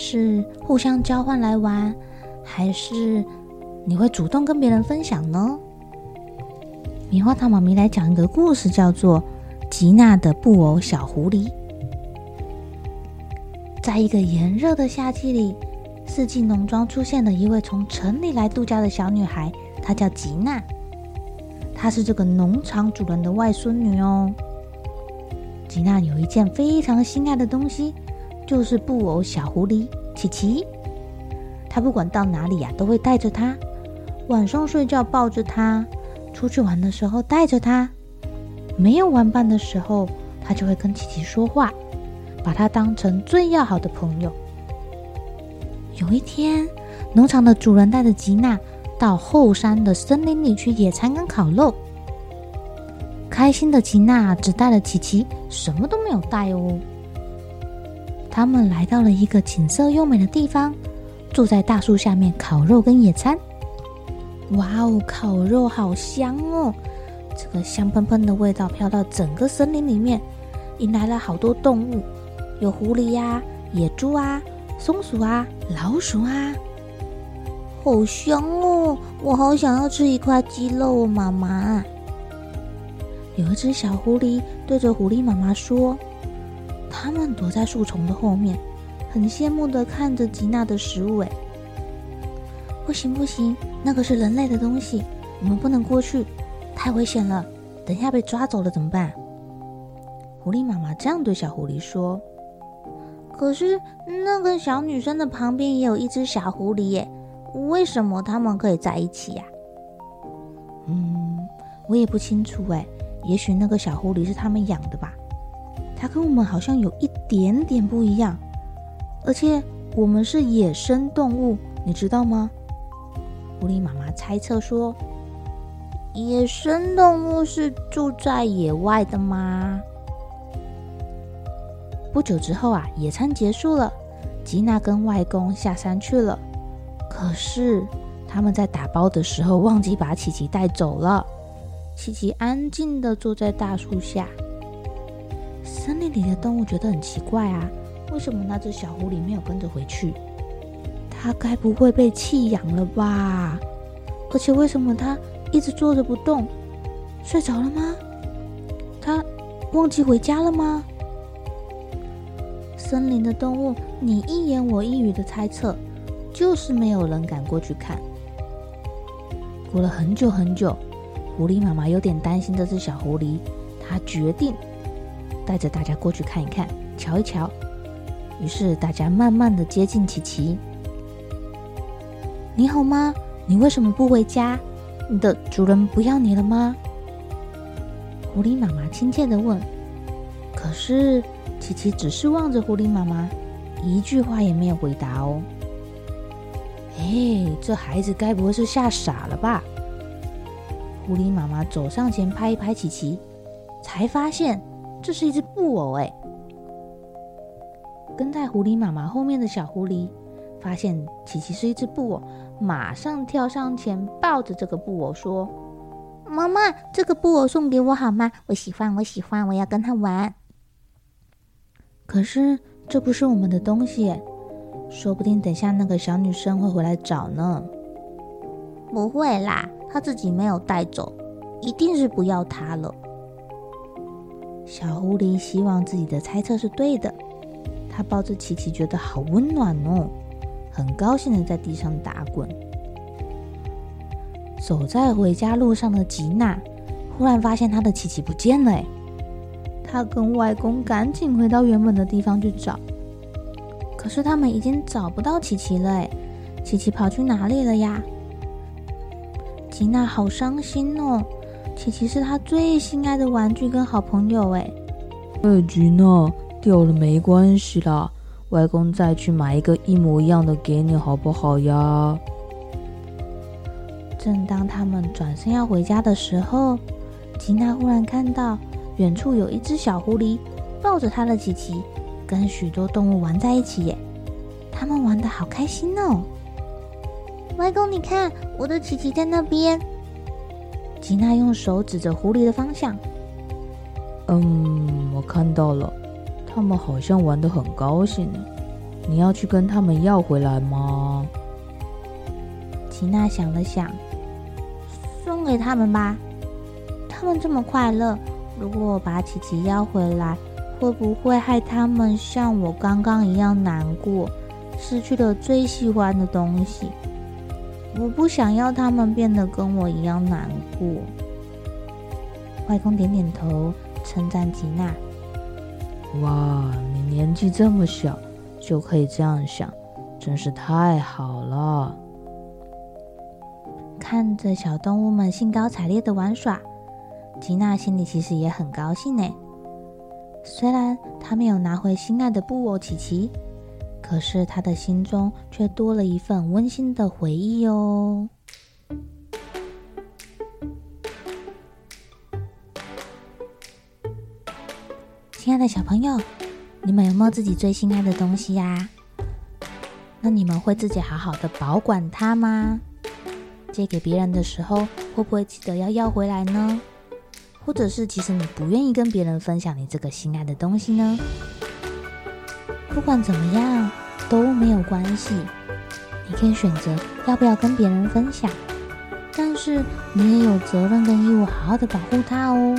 是互相交换来玩，还是你会主动跟别人分享呢？棉花糖妈咪来讲一个故事，叫做《吉娜的布偶小狐狸》。在一个炎热的夏季里，四季农庄出现了一位从城里来度假的小女孩，她叫吉娜。她是这个农场主人的外孙女哦。吉娜有一件非常心爱的东西。就是布偶小狐狸琪琪，他不管到哪里呀、都会带着它。晚上睡觉抱着它，出去玩的时候带着它。没有玩伴的时候，他就会跟琪琪说话，把它当成最要好的朋友。有一天，农场的主人带着吉娜到后山的森林里去野餐跟烤肉。开心的吉娜只带了琪琪，什么都没有带哦。他们来到了一个景色优美的地方，坐在大树下面烤肉跟野餐。哇哦，烤肉好香哦！这个香喷喷的味道飘到整个森林里面，引来了好多动物，有狐狸呀、野猪啊、松鼠啊、老鼠啊，好香哦！我好想要吃一块鸡肉，妈妈。有一只小狐狸对着狐狸妈妈说。他们躲在树丛的后面，很羡慕的看着吉娜的食物。哎，不行不行，那个是人类的东西，我们不能过去，太危险了。等一下被抓走了怎么办？狐狸妈妈这样对小狐狸说。可是那个小女生的旁边也有一只小狐狸耶，为什么他们可以在一起呀？嗯，我也不清楚哎，也许那个小狐狸是他们养的吧。它跟我们好像有一点点不一样，而且我们是野生动物，你知道吗？狐狸妈妈猜测说：“野生动物是住在野外的吗？”不久之后啊，野餐结束了，吉娜跟外公下山去了。可是他们在打包的时候忘记把琪琪带走了。琪琪安静的坐在大树下。森林里的动物觉得很奇怪啊，为什么那只小狐狸没有跟着回去？它该不会被弃养了吧？而且为什么它一直坐着不动？睡着了吗？它忘记回家了吗？森林的动物你一言我一语的猜测，就是没有人敢过去看。过了很久很久，狐狸妈妈有点担心这只小狐狸，她决定。带着大家过去看一看，瞧一瞧。于是大家慢慢的接近琪琪。你好吗？你为什么不回家？你的主人不要你了吗？狐狸妈妈亲切的问。可是琪琪只是望着狐狸妈妈，一句话也没有回答哦。哎，这孩子该不会是吓傻了吧？狐狸妈妈走上前拍一拍琪琪，才发现。这是一只布偶哎！跟在狐狸妈妈后面的小狐狸发现琪琪是一只布偶，马上跳上前抱着这个布偶说：“妈妈，这个布偶送给我好吗？我喜欢，我喜欢，我要跟他玩。”可是这不是我们的东西，说不定等下那个小女生会回来找呢。不会啦，她自己没有带走，一定是不要它了。小狐狸希望自己的猜测是对的，它抱着琪琪，觉得好温暖哦，很高兴的在地上打滚。走在回家路上的吉娜，忽然发现她的琪琪不见了。她跟外公赶紧回到原本的地方去找，可是他们已经找不到琪琪了。哎，琪琪跑去哪里了呀？吉娜好伤心哦，琪琪是他最心爱的玩具跟好朋友。哎，哎，吉娜，掉了没关系啦，外公再去买一个一模一样的给你，好不好呀？正当他们转身要回家的时候，吉娜忽然看到远处有一只小狐狸抱着他的琪琪，跟许多动物玩在一起耶！他们玩的好开心哦！外公，你看，我的琪琪在那边。吉娜用手指着狐狸的方向。嗯，我看到了，他们好像玩得很高兴。你要去跟他们要回来吗？吉娜想了想。送给他们吧，他们这么快乐。如果我把琪琪要回来，会不会害他们像我刚刚一样难过，失去了最喜欢的东西？我不想要他们变得跟我一样难过。外公点点头，称赞吉娜：“哇，你年纪这么小，就可以这样想，真是太好了。”看着小动物们兴高采烈的玩耍，吉娜心里其实也很高兴呢。虽然她没有拿回心爱的布偶琪琪，可是他的心中却多了一份温馨的回忆哦。亲爱的小朋友，你们有没有自己最心爱的东西呀？那你们会自己好好的保管它吗？借给别人的时候，会不会记得要要回来呢？或者是其实你不愿意跟别人分享你这个心爱的东西呢？不管怎么样都没有关系，你可以选择要不要跟别人分享，但是你也有责任跟义务好好的保护它哦，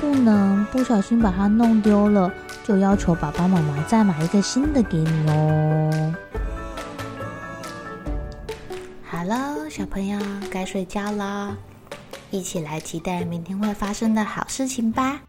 不能不小心把它弄丢了，就要求爸爸妈妈再买一个新的给你哦。好了小朋友，该睡觉了，一起来期待明天会发生的好事情吧。